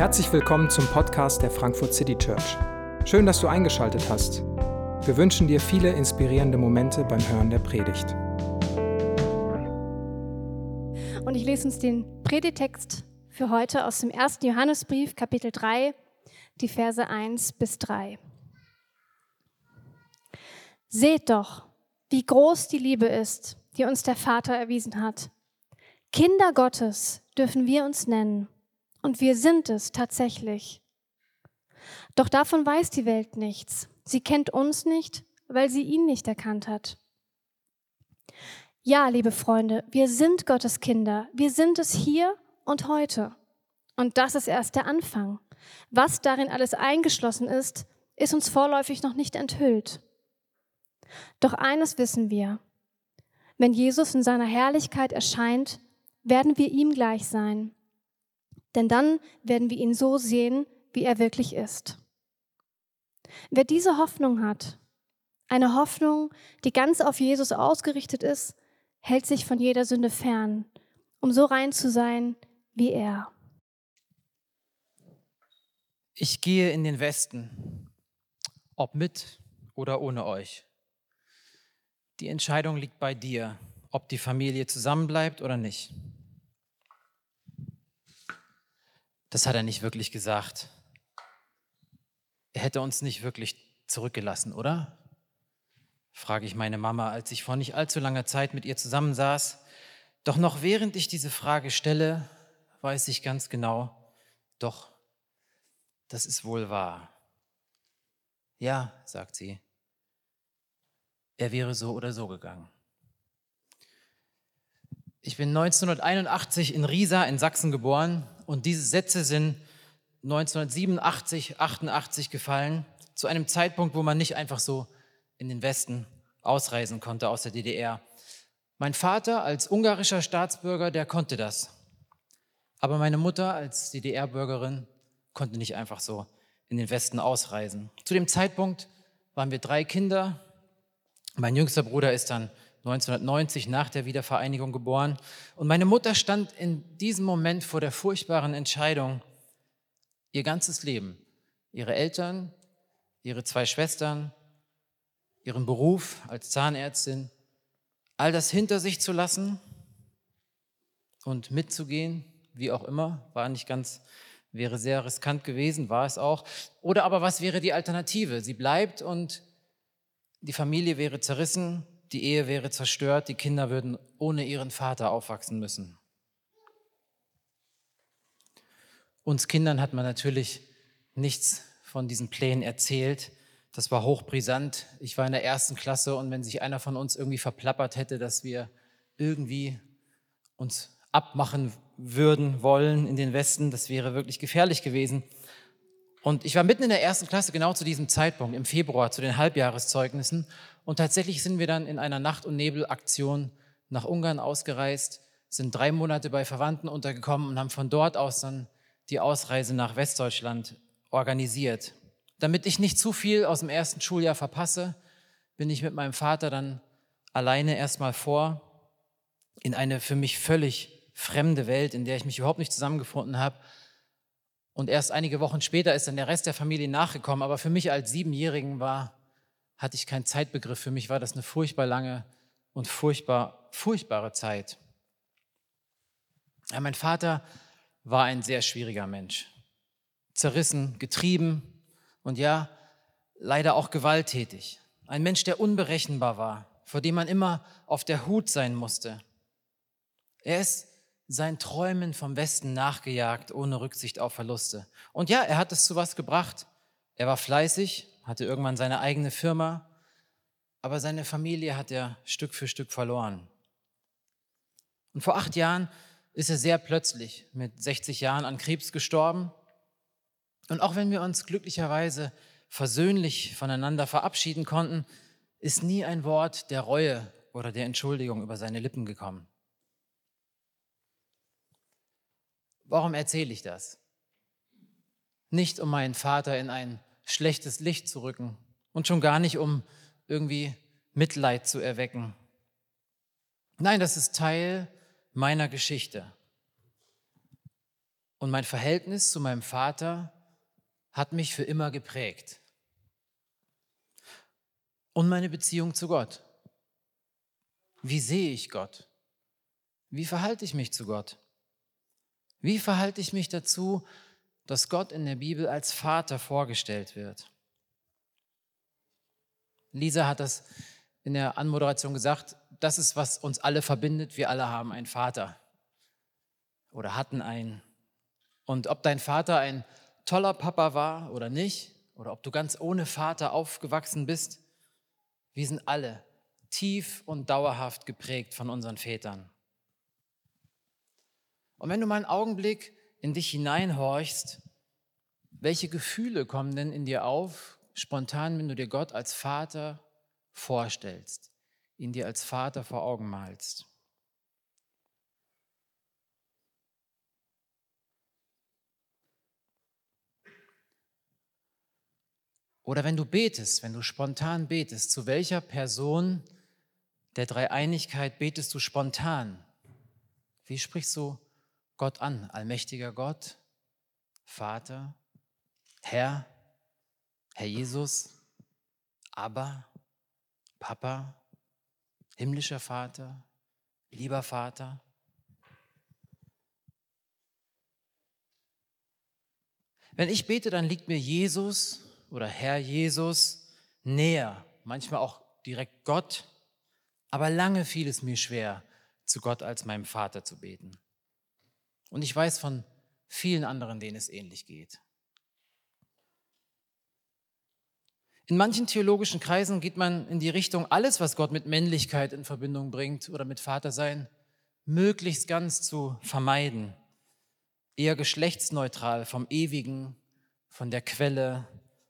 Herzlich willkommen zum Podcast der Frankfurt City Church. Schön, dass du eingeschaltet hast. Wir wünschen dir viele inspirierende Momente beim Hören der Predigt. Und ich lese uns den Predigtext für heute aus dem 1. Johannesbrief, Kapitel 3, die Verse 1 bis 3. Seht doch, wie groß die Liebe ist, die uns der Vater erwiesen hat. Kinder Gottes dürfen wir uns nennen. Und wir sind es tatsächlich. Doch davon weiß die Welt nichts. Sie kennt uns nicht, weil sie ihn nicht erkannt hat. Ja, liebe Freunde, wir sind Gottes Kinder. Wir sind es hier und heute. Und das ist erst der Anfang. Was darin alles eingeschlossen ist, ist uns vorläufig noch nicht enthüllt. Doch eines wissen wir. Wenn Jesus in seiner Herrlichkeit erscheint, werden wir ihm gleich sein. Denn dann werden wir ihn so sehen, wie er wirklich ist. Wer diese Hoffnung hat, eine Hoffnung, die ganz auf Jesus ausgerichtet ist, hält sich von jeder Sünde fern, um so rein zu sein wie er. Ich gehe in den Westen, ob mit oder ohne euch. Die Entscheidung liegt bei dir, ob die Familie zusammenbleibt oder nicht. Das hat er nicht wirklich gesagt. Er hätte uns nicht wirklich zurückgelassen, oder? Frage ich meine Mama, als ich vor nicht allzu langer Zeit mit ihr zusammensaß. Doch noch während ich diese Frage stelle, weiß ich ganz genau, doch, das ist wohl wahr. Ja, sagt sie, er wäre so oder so gegangen. Ich bin 1981 in Riesa in Sachsen geboren und diese Sätze sind 1987, 88 gefallen, zu einem Zeitpunkt, wo man nicht einfach so in den Westen ausreisen konnte aus der DDR. Mein Vater als ungarischer Staatsbürger, der konnte das. Aber meine Mutter als DDR-Bürgerin konnte nicht einfach so in den Westen ausreisen. Zu dem Zeitpunkt waren wir drei Kinder. Mein jüngster Bruder ist dann 1990 nach der Wiedervereinigung geboren. Und meine Mutter stand in diesem Moment vor der furchtbaren Entscheidung, ihr ganzes Leben, ihre Eltern, ihre zwei Schwestern, ihren Beruf als Zahnärztin, all das hinter sich zu lassen und mitzugehen, wie auch immer, war nicht ganz, wäre sehr riskant gewesen, war es auch. Oder aber was wäre die Alternative? Sie bleibt und die Familie wäre zerrissen, die Ehe wäre zerstört, die Kinder würden ohne ihren Vater aufwachsen müssen. Uns Kindern hat man natürlich nichts von diesen Plänen erzählt. Das war hochbrisant. Ich war in der ersten Klasse und wenn sich einer von uns irgendwie verplappert hätte, dass wir irgendwie uns abmachen würden wollen in den Westen, das wäre wirklich gefährlich gewesen. Und ich war mitten in der ersten Klasse genau zu diesem Zeitpunkt, im Februar, zu den Halbjahreszeugnissen. Und tatsächlich sind wir dann in einer Nacht- und Nebelaktion nach Ungarn ausgereist, sind drei Monate bei Verwandten untergekommen und haben von dort aus dann die Ausreise nach Westdeutschland organisiert. Damit ich nicht zu viel aus dem ersten Schuljahr verpasse, bin ich mit meinem Vater dann alleine erstmal vor in eine für mich völlig fremde Welt, in der ich mich überhaupt nicht zusammengefunden habe und erst einige Wochen später ist dann der Rest der Familie nachgekommen. Aber für mich als Siebenjährigen war, hatte ich keinen Zeitbegriff. Für mich war das eine furchtbar lange und furchtbar, furchtbare Zeit. Ja, mein Vater war ein sehr schwieriger Mensch. Zerrissen, getrieben und ja, leider auch gewalttätig. Ein Mensch, der unberechenbar war, vor dem man immer auf der Hut sein musste. Er ist seinen Träumen vom Westen nachgejagt, ohne Rücksicht auf Verluste. Und ja, er hat es zu was gebracht. Er war fleißig, hatte irgendwann seine eigene Firma, aber seine Familie hat er Stück für Stück verloren. Und vor acht Jahren ist er sehr plötzlich mit 60 Jahren an Krebs gestorben. Und auch wenn wir uns glücklicherweise versöhnlich voneinander verabschieden konnten, ist nie ein Wort der Reue oder der Entschuldigung über seine Lippen gekommen. Warum erzähle ich das? Nicht, um meinen Vater in ein schlechtes Licht zu rücken und schon gar nicht, um irgendwie Mitleid zu erwecken. Nein, das ist Teil meiner Geschichte. Und mein Verhältnis zu meinem Vater hat mich für immer geprägt. Und meine Beziehung zu Gott. Wie sehe ich Gott? Wie verhalte ich mich zu Gott? Wie verhalte ich mich dazu, dass Gott in der Bibel als Vater vorgestellt wird? Lisa hat das in der Anmoderation gesagt, das ist, was uns alle verbindet. Wir alle haben einen Vater oder hatten einen. Und ob dein Vater ein toller Papa war oder nicht, oder ob du ganz ohne Vater aufgewachsen bist, wir sind alle tief und dauerhaft geprägt von unseren Vätern. Und wenn du mal einen Augenblick in dich hineinhorchst, welche Gefühle kommen denn in dir auf, spontan, wenn du dir Gott als Vater vorstellst, ihn dir als Vater vor Augen malst? Oder wenn du betest, wenn du spontan betest, zu welcher Person der Dreieinigkeit betest du spontan? Wie sprichst du Gott an? Allmächtiger Gott, Vater, Herr, Herr Jesus, Abba, Papa, himmlischer Vater, lieber Vater. Wenn ich bete, dann liegt mir Jesus oder Herr Jesus näher, manchmal auch direkt Gott, aber lange fiel es mir schwer, zu Gott als meinem Vater zu beten. Und ich weiß von vielen anderen, denen es ähnlich geht. In manchen theologischen Kreisen geht man in die Richtung, alles, was Gott mit Männlichkeit in Verbindung bringt oder mit Vatersein, möglichst ganz zu vermeiden. Eher geschlechtsneutral vom Ewigen, von der Quelle,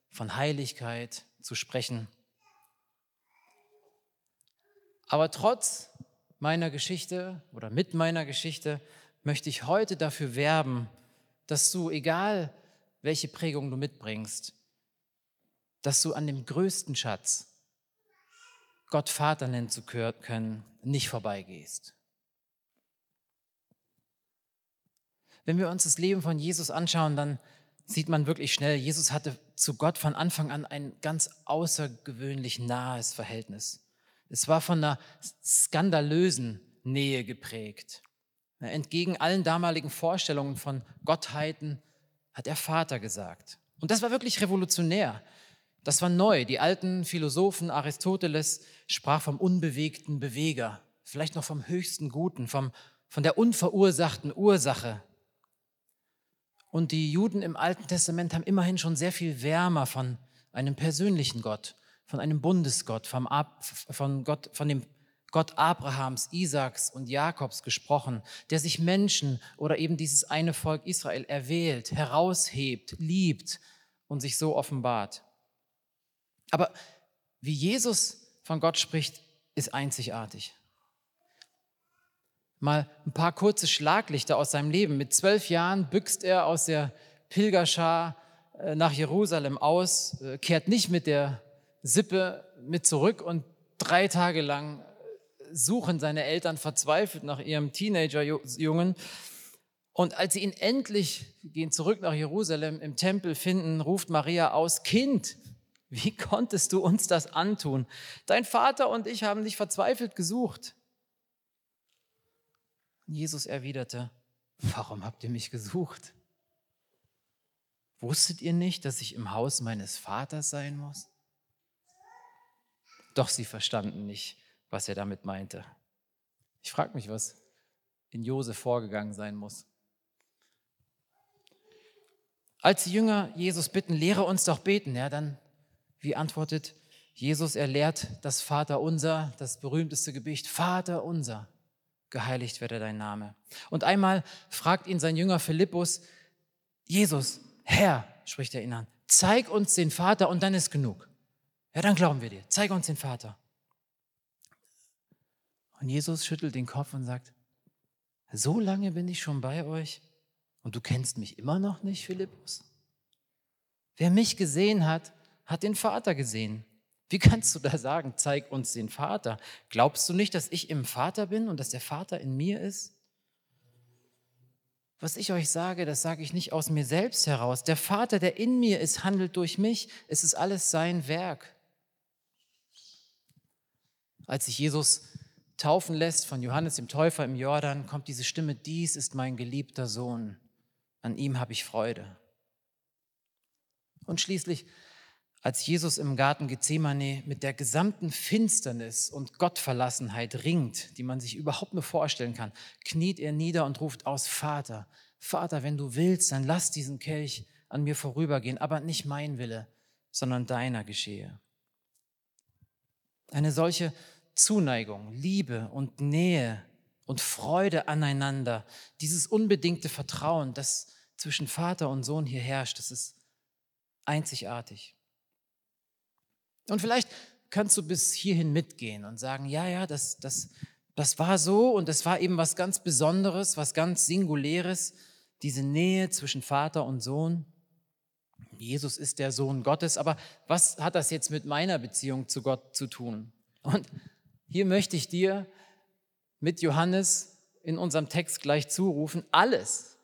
von Heiligkeit zu sprechen. Aber trotz meiner Geschichte oder mit meiner Geschichte möchte ich heute dafür werben, dass du, egal welche Prägung du mitbringst, dass du an dem größten Schatz, Gott Vater nennen zu können, nicht vorbeigehst. Wenn wir uns das Leben von Jesus anschauen, dann sieht man wirklich schnell, Jesus hatte zu Gott von Anfang an ein ganz außergewöhnlich nahes Verhältnis. Es war von einer skandalösen Nähe geprägt. Entgegen allen damaligen Vorstellungen von Gottheiten hat er Vater gesagt. Und das war wirklich revolutionär. Das war neu. Die alten Philosophen, Aristoteles sprach vom unbewegten Beweger, vielleicht noch vom höchsten Guten, vom, von der unverursachten Ursache. Und die Juden im Alten Testament haben immerhin schon sehr viel wärmer von einem persönlichen Gott, von einem Bundesgott, vom Ab, von, Gott, von dem Gott Abrahams, Isaaks und Jakobs gesprochen, der sich Menschen oder eben dieses eine Volk Israel erwählt, heraushebt, liebt und sich so offenbart. Aber wie Jesus von Gott spricht, ist einzigartig mal ein paar kurze Schlaglichter aus seinem Leben. Mit zwölf Jahren büchst er aus der Pilgerschar äh, nach Jerusalem aus, äh, kehrt nicht mit der Sippe mit zurück und drei Tage lang suchen seine Eltern verzweifelt nach ihrem Teenagerjungen. Und als sie ihn endlich, gehen zurück nach Jerusalem, im Tempel finden, ruft Maria aus, Kind, wie konntest du uns das antun? Dein Vater und ich haben dich verzweifelt gesucht. Jesus erwiderte, warum habt ihr mich gesucht? Wusstet ihr nicht, dass ich im Haus meines Vaters sein muss? Doch sie verstanden nicht, was er damit meinte. Ich frage mich, was in Josef vorgegangen sein muss. Als die Jünger Jesus bitten, lehre uns doch beten, ja, dann, wie antwortet Jesus, er lehrt das Vaterunser, das berühmteste Gebicht, Vater unser geheiligt werde dein Name. Und einmal fragt ihn sein Jünger Philippus, Jesus, Herr, spricht er ihn an, zeig uns den Vater und dann ist genug. Ja, dann glauben wir dir, zeig uns den Vater. Und Jesus schüttelt den Kopf und sagt, so lange bin ich schon bei euch und du kennst mich immer noch nicht, Philippus? Wer mich gesehen hat, hat den Vater gesehen. Wie kannst du da sagen, zeig uns den Vater? Glaubst du nicht, dass ich im Vater bin und dass der Vater in mir ist? Was ich euch sage, das sage ich nicht aus mir selbst heraus. Der Vater, der in mir ist, handelt durch mich. Es ist alles sein Werk. Als sich Jesus taufen lässt von Johannes dem Täufer im Jordan, kommt diese Stimme, dies ist mein geliebter Sohn, an ihm habe ich Freude. Und schließlich, als Jesus im Garten Gethsemane mit der gesamten Finsternis und Gottverlassenheit ringt, die man sich überhaupt nur vorstellen kann, kniet er nieder und ruft aus, Vater, Vater, wenn du willst, dann lass diesen Kelch an mir vorübergehen, aber nicht mein Wille, sondern deiner geschehe. Eine solche Zuneigung, Liebe und Nähe und Freude aneinander, dieses unbedingte Vertrauen, das zwischen Vater und Sohn hier herrscht, das ist einzigartig. Und vielleicht kannst du bis hierhin mitgehen und sagen, ja, ja, das, das, das war so und das war eben was ganz Besonderes, was ganz Singuläres, diese Nähe zwischen Vater und Sohn. Jesus ist der Sohn Gottes, aber was hat das jetzt mit meiner Beziehung zu Gott zu tun? Und hier möchte ich dir mit Johannes in unserem Text gleich zurufen, alles,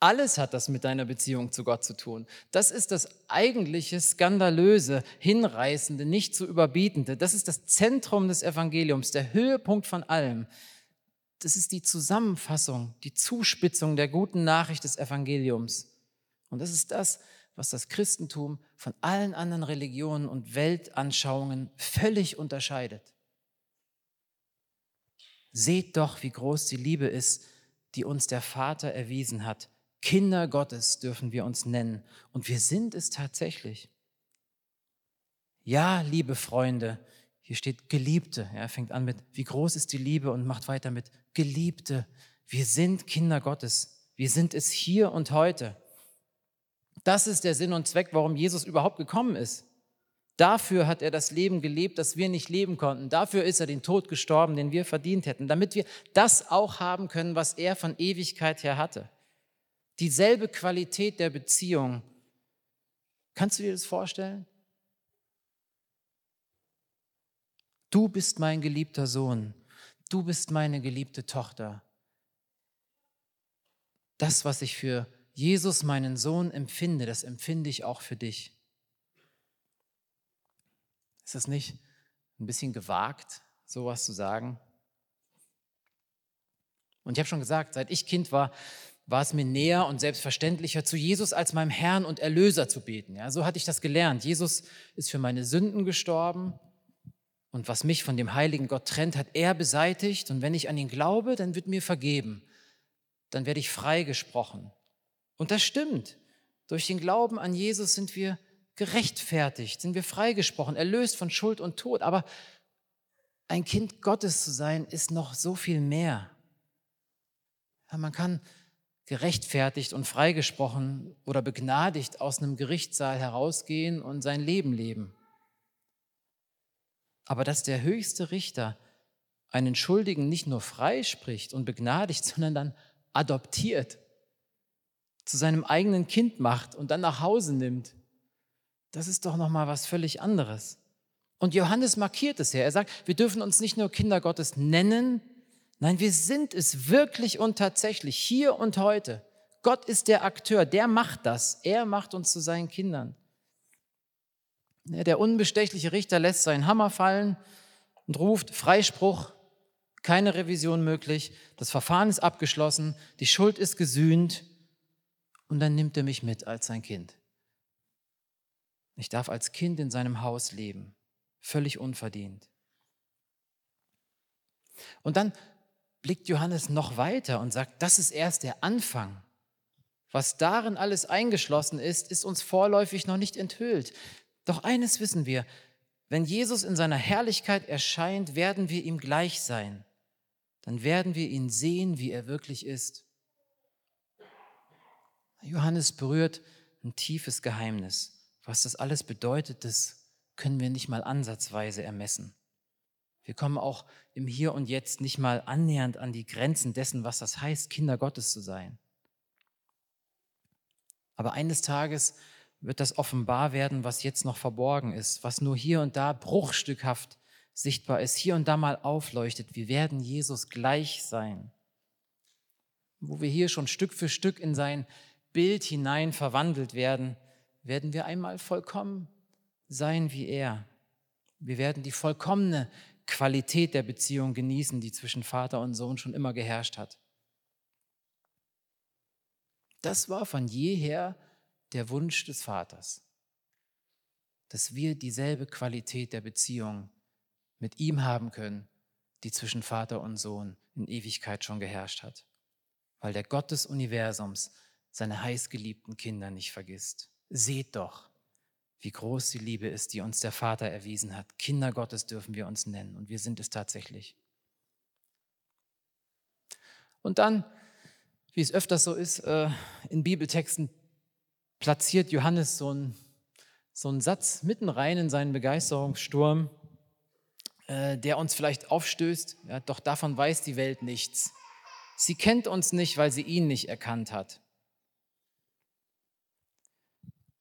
alles hat das mit deiner Beziehung zu Gott zu tun. Das ist das eigentliche skandalöse, hinreißende, nicht zu überbietende. Das ist das Zentrum des Evangeliums, der Höhepunkt von allem. Das ist die Zusammenfassung, die Zuspitzung der guten Nachricht des Evangeliums. Und das ist das, was das Christentum von allen anderen Religionen und Weltanschauungen völlig unterscheidet. Seht doch, wie groß die Liebe ist, die uns der Vater erwiesen hat. Kinder Gottes dürfen wir uns nennen. Und wir sind es tatsächlich. Ja, liebe Freunde, hier steht Geliebte. Er fängt an mit, wie groß ist die Liebe und macht weiter mit Geliebte. Wir sind Kinder Gottes. Wir sind es hier und heute. Das ist der Sinn und Zweck, warum Jesus überhaupt gekommen ist. Dafür hat er das Leben gelebt, das wir nicht leben konnten. Dafür ist er den Tod gestorben, den wir verdient hätten, damit wir das auch haben können, was er von Ewigkeit her hatte. Dieselbe Qualität der Beziehung. Kannst du dir das vorstellen? Du bist mein geliebter Sohn. Du bist meine geliebte Tochter. Das, was ich für Jesus, meinen Sohn, empfinde, das empfinde ich auch für dich. Ist das nicht ein bisschen gewagt, sowas zu sagen? Und ich habe schon gesagt, seit ich Kind war, war es mir näher und selbstverständlicher, zu Jesus als meinem Herrn und Erlöser zu beten. Ja, so hatte ich das gelernt. Jesus ist für meine Sünden gestorben und was mich von dem heiligen Gott trennt, hat er beseitigt. Und wenn ich an ihn glaube, dann wird mir vergeben. Dann werde ich freigesprochen. Und das stimmt. Durch den Glauben an Jesus sind wir gerechtfertigt, sind wir freigesprochen, erlöst von Schuld und Tod. Aber ein Kind Gottes zu sein, ist noch so viel mehr. Ja, man kann gerechtfertigt und freigesprochen oder begnadigt aus einem Gerichtssaal herausgehen und sein Leben leben. Aber dass der höchste Richter einen Schuldigen nicht nur freispricht und begnadigt, sondern dann adoptiert, zu seinem eigenen Kind macht und dann nach Hause nimmt, das ist doch noch mal was völlig anderes. Und Johannes markiert es ja. Er sagt, wir dürfen uns nicht nur Kinder Gottes nennen, nein, wir sind es wirklich und tatsächlich hier und heute. Gott ist der Akteur, der macht das. Er macht uns zu seinen Kindern. Der unbestechliche Richter lässt seinen Hammer fallen und ruft Freispruch, keine Revision möglich, das Verfahren ist abgeschlossen, die Schuld ist gesühnt und dann nimmt er mich mit als sein Kind. Ich darf als Kind in seinem Haus leben, völlig unverdient. Und dann blickt Johannes noch weiter und sagt, das ist erst der Anfang. Was darin alles eingeschlossen ist, ist uns vorläufig noch nicht enthüllt. Doch eines wissen wir, wenn Jesus in seiner Herrlichkeit erscheint, werden wir ihm gleich sein. Dann werden wir ihn sehen, wie er wirklich ist. Johannes berührt ein tiefes Geheimnis. Was das alles bedeutet, das können wir nicht mal ansatzweise ermessen. Wir kommen auch im Hier und Jetzt nicht mal annähernd an die Grenzen dessen, was das heißt, Kinder Gottes zu sein. Aber eines Tages wird das offenbar werden, was jetzt noch verborgen ist, was nur hier und da bruchstückhaft sichtbar ist, hier und da mal aufleuchtet. Wir werden Jesus gleich sein. wo wir hier schon Stück für Stück in sein Bild hinein verwandelt werden, werden wir einmal vollkommen sein wie er. Wir werden die vollkommene Qualität der Beziehung genießen, die zwischen Vater und Sohn schon immer geherrscht hat. Das war von jeher der Wunsch des Vaters, dass wir dieselbe Qualität der Beziehung mit ihm haben können, die zwischen Vater und Sohn in Ewigkeit schon geherrscht hat, weil der Gott des Universums seine heißgeliebten Kinder nicht vergisst. Seht doch, wie groß die Liebe ist, die uns der Vater erwiesen hat. Kinder Gottes dürfen wir uns nennen und wir sind es tatsächlich. Und dann, wie es öfters so ist, äh, in Bibeltexten platziert Johannes so einen, so einen Satz mitten rein in seinen Begeisterungssturm, äh, der uns vielleicht aufstößt. Ja, doch davon weiß die Welt nichts. Sie kennt uns nicht, weil sie ihn nicht erkannt hat.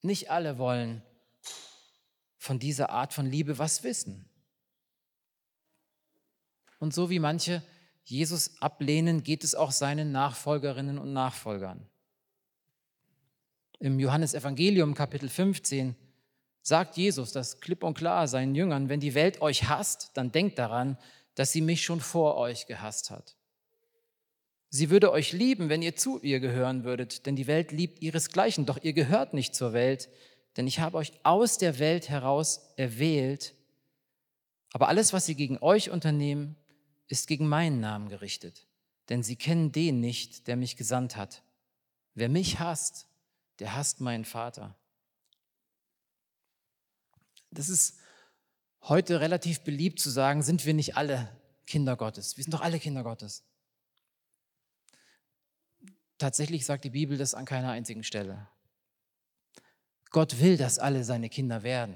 Nicht alle wollen von dieser Art von Liebe was wissen. Und so wie manche Jesus ablehnen, geht es auch seinen Nachfolgerinnen und Nachfolgern. Im Johannesevangelium Kapitel 15 sagt Jesus das klipp und klar seinen Jüngern, wenn die Welt euch hasst, dann denkt daran, dass sie mich schon vor euch gehasst hat. Sie würde euch lieben, wenn ihr zu ihr gehören würdet, denn die Welt liebt ihresgleichen, doch ihr gehört nicht zur Welt, denn ich habe euch aus der Welt heraus erwählt. Aber alles, was sie gegen euch unternehmen, ist gegen meinen Namen gerichtet, denn sie kennen den nicht, der mich gesandt hat. Wer mich hasst, der hasst meinen Vater. Das ist heute relativ beliebt zu sagen, sind wir nicht alle Kinder Gottes? Wir sind doch alle Kinder Gottes. Tatsächlich sagt die Bibel das an keiner einzigen Stelle. Gott will, dass alle seine Kinder werden.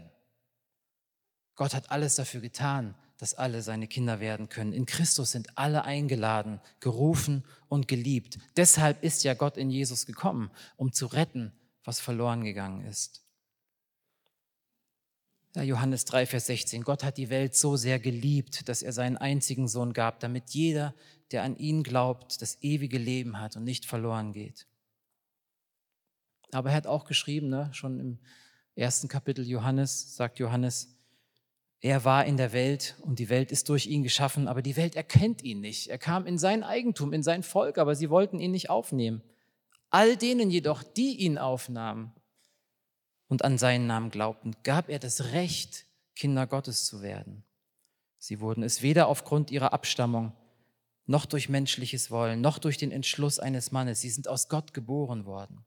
Gott hat alles dafür getan, dass alle seine Kinder werden können. In Christus sind alle eingeladen, gerufen und geliebt. Deshalb ist ja Gott in Jesus gekommen, um zu retten, was verloren gegangen ist. Johannes 3, Vers 16. Gott hat die Welt so sehr geliebt, dass er seinen einzigen Sohn gab, damit jeder, der an ihn glaubt, das ewige Leben hat und nicht verloren geht. Aber er hat auch geschrieben, ne, schon im ersten Kapitel Johannes, sagt Johannes, er war in der Welt und die Welt ist durch ihn geschaffen, aber die Welt erkennt ihn nicht. Er kam in sein Eigentum, in sein Volk, aber sie wollten ihn nicht aufnehmen. All denen jedoch, die ihn aufnahmen, und an seinen Namen glaubten, gab er das Recht, Kinder Gottes zu werden. Sie wurden es weder aufgrund ihrer Abstammung, noch durch menschliches Wollen, noch durch den Entschluss eines Mannes. Sie sind aus Gott geboren worden.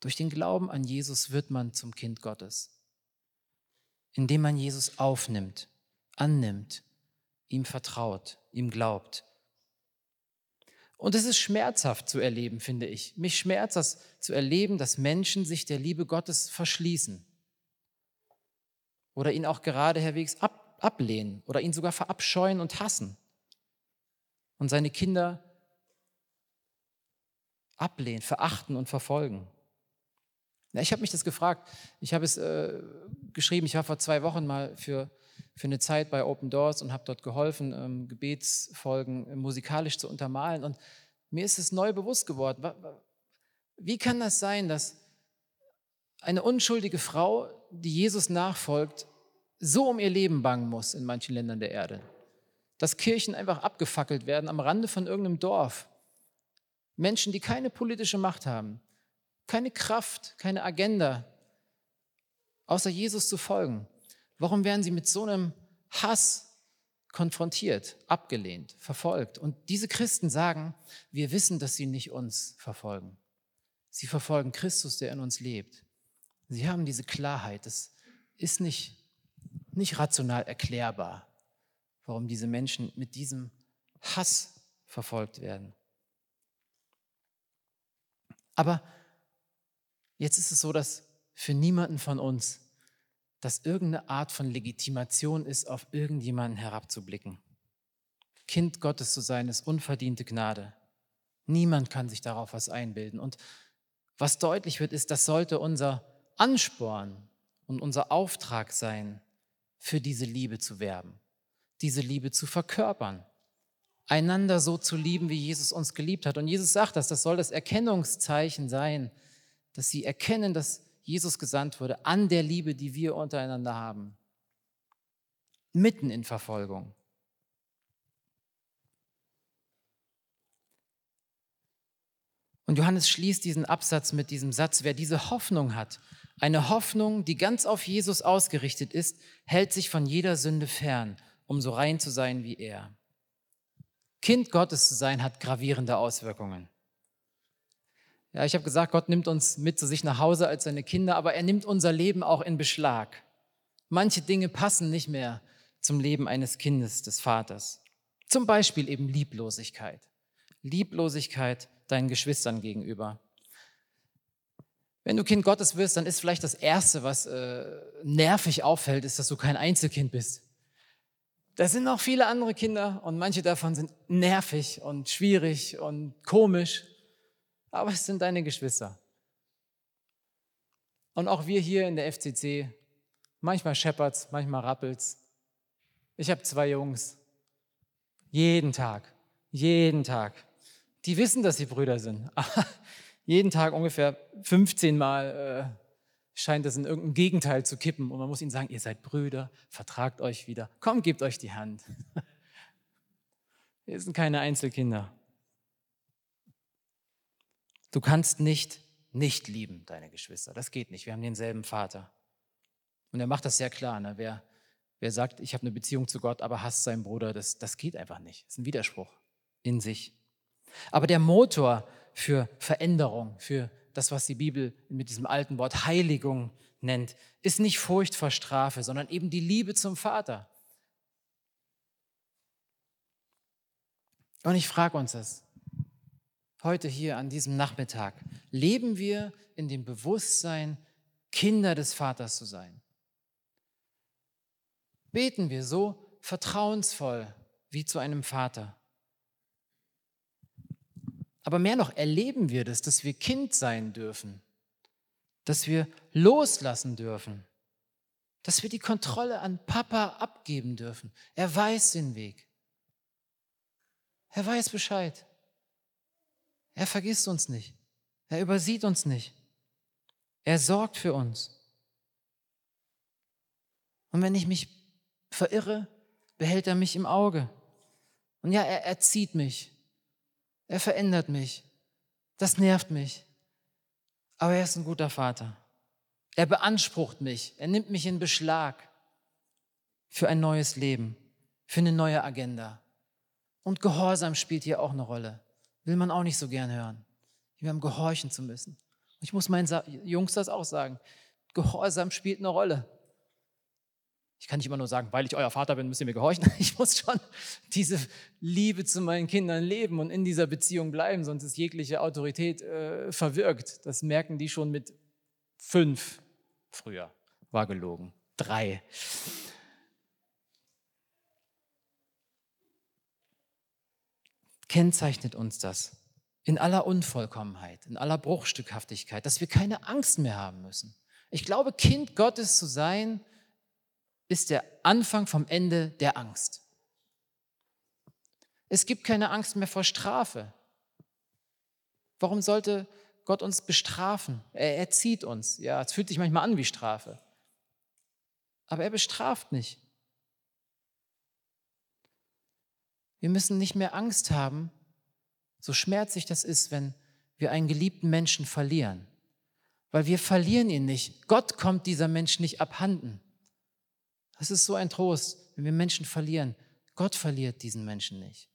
Durch den Glauben an Jesus wird man zum Kind Gottes, indem man Jesus aufnimmt, annimmt, ihm vertraut, ihm glaubt und es ist schmerzhaft zu erleben, finde ich. Mich schmerzt das zu erleben, dass Menschen sich der Liebe Gottes verschließen oder ihn auch gerade herwegs ab, ablehnen oder ihn sogar verabscheuen und hassen und seine Kinder ablehnen, verachten und verfolgen. Ja, ich habe mich das gefragt. Ich habe es äh, geschrieben. Ich war vor zwei Wochen mal für, für eine Zeit bei Open Doors und habe dort geholfen, ähm, Gebetsfolgen äh, musikalisch zu untermalen. Und mir ist es neu bewusst geworden. Wie kann das sein, dass eine unschuldige Frau, die Jesus nachfolgt, so um ihr Leben bangen muss in manchen Ländern der Erde? Dass Kirchen einfach abgefackelt werden am Rande von irgendeinem Dorf. Menschen, die keine politische Macht haben, keine Kraft, keine Agenda, außer Jesus zu folgen. Warum werden sie mit so einem Hass konfrontiert, abgelehnt, verfolgt. Und diese Christen sagen, wir wissen, dass sie nicht uns verfolgen. Sie verfolgen Christus, der in uns lebt. Sie haben diese Klarheit. Das ist nicht, nicht rational erklärbar, warum diese Menschen mit diesem Hass verfolgt werden. Aber jetzt ist es so, dass für niemanden von uns dass irgendeine Art von Legitimation ist, auf irgendjemanden herabzublicken. Kind Gottes zu sein, ist unverdiente Gnade. Niemand kann sich darauf was einbilden. Und was deutlich wird, ist, das sollte unser Ansporn und unser Auftrag sein, für diese Liebe zu werben, diese Liebe zu verkörpern, einander so zu lieben, wie Jesus uns geliebt hat. Und Jesus sagt das, das soll das Erkennungszeichen sein, dass sie erkennen, dass Jesus gesandt wurde an der Liebe, die wir untereinander haben. Mitten in Verfolgung. Und Johannes schließt diesen Absatz mit diesem Satz, wer diese Hoffnung hat, eine Hoffnung, die ganz auf Jesus ausgerichtet ist, hält sich von jeder Sünde fern, um so rein zu sein wie er. Kind Gottes zu sein hat gravierende Auswirkungen. Ja, ich habe gesagt, Gott nimmt uns mit zu sich nach Hause als seine Kinder, aber er nimmt unser Leben auch in Beschlag. Manche Dinge passen nicht mehr zum Leben eines Kindes des Vaters. Zum Beispiel eben Lieblosigkeit. Lieblosigkeit deinen Geschwistern gegenüber. Wenn du Kind Gottes wirst, dann ist vielleicht das Erste, was äh, nervig auffällt, ist, dass du kein Einzelkind bist. Da sind noch viele andere Kinder und manche davon sind nervig und schwierig und komisch, aber es sind deine Geschwister. Und auch wir hier in der FCC, manchmal scheppert's, manchmal rappelt's. Ich habe zwei Jungs, jeden Tag, jeden Tag die wissen, dass sie Brüder sind. Jeden Tag ungefähr 15 Mal äh, scheint es in irgendein Gegenteil zu kippen. Und man muss ihnen sagen, ihr seid Brüder, vertragt euch wieder. Komm, gebt euch die Hand. Wir sind keine Einzelkinder. Du kannst nicht nicht lieben, deine Geschwister. Das geht nicht. Wir haben denselben Vater. Und er macht das sehr klar. Ne? Wer, wer sagt, ich habe eine Beziehung zu Gott, aber hasst seinen Bruder, das, das geht einfach nicht. Das ist ein Widerspruch in sich. Aber der Motor für Veränderung, für das, was die Bibel mit diesem alten Wort Heiligung nennt, ist nicht Furcht vor Strafe, sondern eben die Liebe zum Vater. Und ich frage uns das heute hier an diesem Nachmittag. Leben wir in dem Bewusstsein, Kinder des Vaters zu sein? Beten wir so vertrauensvoll wie zu einem Vater? Aber mehr noch erleben wir das, dass wir Kind sein dürfen, dass wir loslassen dürfen, dass wir die Kontrolle an Papa abgeben dürfen. Er weiß den Weg. Er weiß Bescheid. Er vergisst uns nicht. Er übersieht uns nicht. Er sorgt für uns. Und wenn ich mich verirre, behält er mich im Auge. Und ja, er erzieht mich. Er verändert mich. Das nervt mich. Aber er ist ein guter Vater. Er beansprucht mich. Er nimmt mich in Beschlag für ein neues Leben, für eine neue Agenda. Und Gehorsam spielt hier auch eine Rolle. Will man auch nicht so gern hören. Wir haben gehorchen zu müssen. Ich muss meinen Jungs das auch sagen. Gehorsam spielt eine Rolle. Ich kann nicht immer nur sagen, weil ich euer Vater bin, müsst ihr mir gehorchen. Ich muss schon diese Liebe zu meinen Kindern leben und in dieser Beziehung bleiben, sonst ist jegliche Autorität äh, verwirkt. Das merken die schon mit fünf früher. War gelogen. Drei. Kennzeichnet uns das in aller Unvollkommenheit, in aller Bruchstückhaftigkeit, dass wir keine Angst mehr haben müssen. Ich glaube, Kind Gottes zu sein, ist der Anfang vom Ende der Angst. Es gibt keine Angst mehr vor Strafe. Warum sollte Gott uns bestrafen? Er erzieht uns. Ja, es fühlt sich manchmal an wie Strafe. Aber er bestraft nicht. Wir müssen nicht mehr Angst haben, so schmerzlich das ist, wenn wir einen geliebten Menschen verlieren. Weil wir verlieren ihn nicht. Gott kommt dieser Mensch nicht abhanden. Es ist so ein Trost, wenn wir Menschen verlieren. Gott verliert diesen Menschen nicht.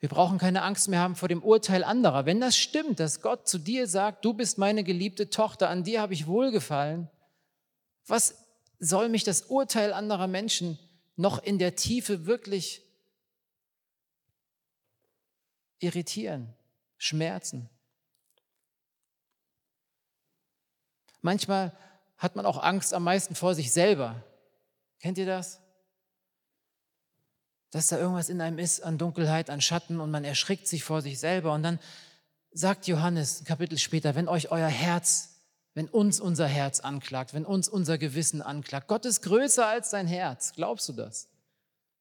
Wir brauchen keine Angst mehr haben vor dem Urteil anderer. Wenn das stimmt, dass Gott zu dir sagt, du bist meine geliebte Tochter, an dir habe ich wohlgefallen, was soll mich das Urteil anderer Menschen noch in der Tiefe wirklich irritieren, schmerzen? Manchmal hat man auch Angst am meisten vor sich selber. Kennt ihr das? Dass da irgendwas in einem ist an Dunkelheit, an Schatten und man erschrickt sich vor sich selber. Und dann sagt Johannes ein Kapitel später, wenn euch euer Herz, wenn uns unser Herz anklagt, wenn uns unser Gewissen anklagt, Gott ist größer als dein Herz. Glaubst du das?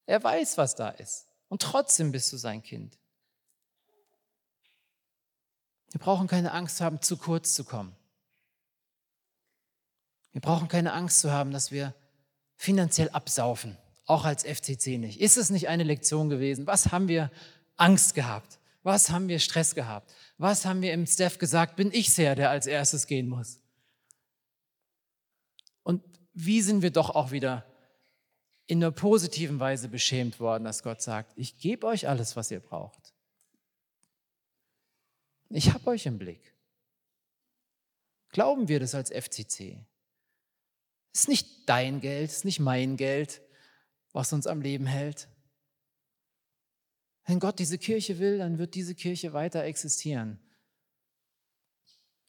Er weiß, was da ist. Und trotzdem bist du sein Kind. Wir brauchen keine Angst haben, zu kurz zu kommen. Wir brauchen keine Angst zu haben, dass wir finanziell absaufen, auch als FCC nicht. Ist es nicht eine Lektion gewesen? Was haben wir Angst gehabt? Was haben wir Stress gehabt? Was haben wir im Staff gesagt? Bin ich der, der als erstes gehen muss? Wie sind wir doch auch wieder in einer positiven Weise beschämt worden, dass Gott sagt, ich gebe euch alles, was ihr braucht. Ich habe euch im Blick. Glauben wir das als FCC? Es ist nicht dein Geld, es ist nicht mein Geld, was uns am Leben hält. Wenn Gott diese Kirche will, dann wird diese Kirche weiter existieren.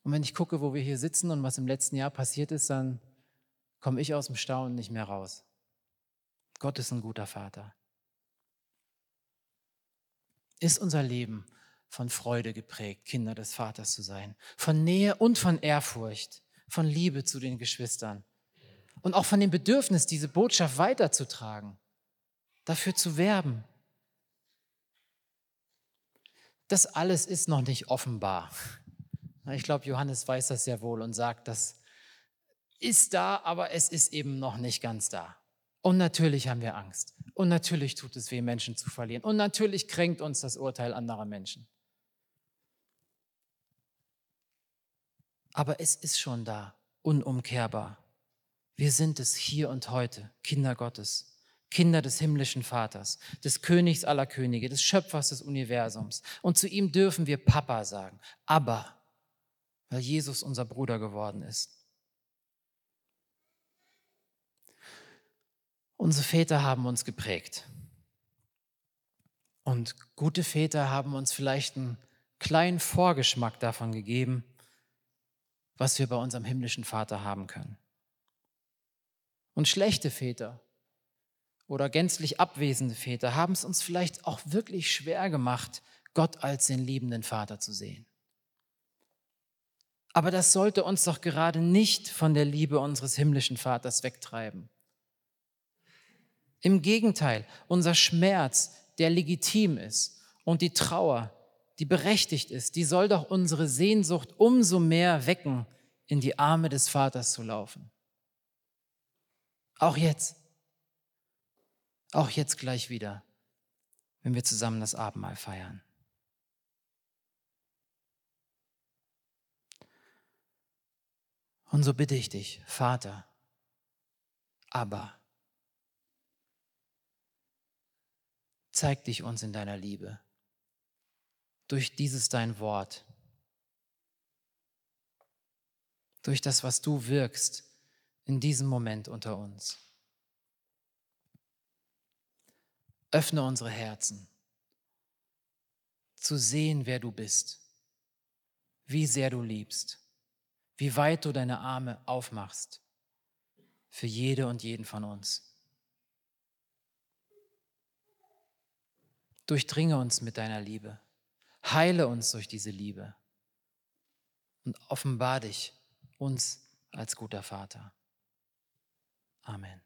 Und wenn ich gucke, wo wir hier sitzen und was im letzten Jahr passiert ist, dann komme ich aus dem Staunen nicht mehr raus. Gott ist ein guter Vater. Ist unser Leben von Freude geprägt, Kinder des Vaters zu sein, von Nähe und von Ehrfurcht, von Liebe zu den Geschwistern und auch von dem Bedürfnis, diese Botschaft weiterzutragen, dafür zu werben. Das alles ist noch nicht offenbar. Ich glaube, Johannes weiß das sehr wohl und sagt, das ist da, aber es ist eben noch nicht ganz da. Und natürlich haben wir Angst. Und natürlich tut es weh, Menschen zu verlieren. Und natürlich kränkt uns das Urteil anderer Menschen. Aber es ist schon da, unumkehrbar. Wir sind es hier und heute, Kinder Gottes, Kinder des himmlischen Vaters, des Königs aller Könige, des Schöpfers des Universums. Und zu ihm dürfen wir Papa sagen, aber, weil Jesus unser Bruder geworden ist. Unsere Väter haben uns geprägt. Und gute Väter haben uns vielleicht einen kleinen Vorgeschmack davon gegeben, was wir bei unserem himmlischen Vater haben können. Und schlechte Väter oder gänzlich abwesende Väter haben es uns vielleicht auch wirklich schwer gemacht, Gott als den liebenden Vater zu sehen. Aber das sollte uns doch gerade nicht von der Liebe unseres himmlischen Vaters wegtreiben. Im Gegenteil, unser Schmerz, der legitim ist und die Trauer, die berechtigt ist, die soll doch unsere Sehnsucht umso mehr wecken, in die Arme des Vaters zu laufen. Auch jetzt. Auch jetzt gleich wieder, wenn wir zusammen das Abendmahl feiern. Und so bitte ich dich, Vater, aber Zeig dich uns in deiner Liebe durch dieses dein Wort, durch das, was du wirkst in diesem Moment unter uns. Öffne unsere Herzen, zu sehen, wer du bist, wie sehr du liebst, wie weit du deine Arme aufmachst für jede und jeden von uns. Durchdringe uns mit deiner Liebe. Heile uns durch diese Liebe. Und offenbar dich uns als guter Vater. Amen.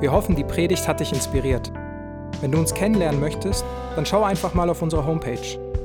Wir hoffen, die Predigt hat dich inspiriert. Wenn du uns kennenlernen möchtest, dann schau einfach mal auf unsere Homepage